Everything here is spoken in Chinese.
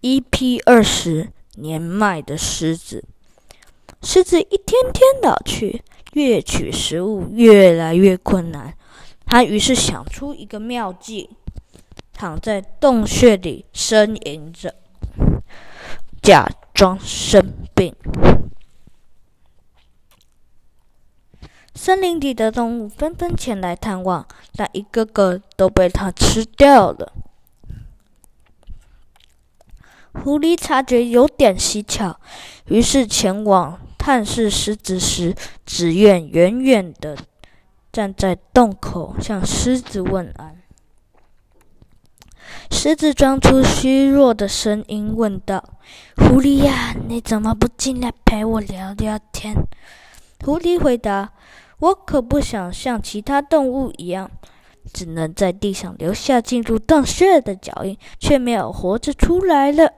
EP 二十年迈的狮子，狮子一天天老去，猎取食物越来越困难。他于是想出一个妙计，躺在洞穴里呻吟着，假装生病。森林里的动物纷纷前来探望，但一个个都被他吃掉了。狐狸察觉有点蹊跷，于是前往探视狮子时，只愿远远的站在洞口向狮子问安。狮子装出虚弱的声音问道：“狐狸呀，你怎么不进来陪我聊聊天？”狐狸回答：“我可不想像其他动物一样，只能在地上留下进入洞穴的脚印，却没有活着出来了。”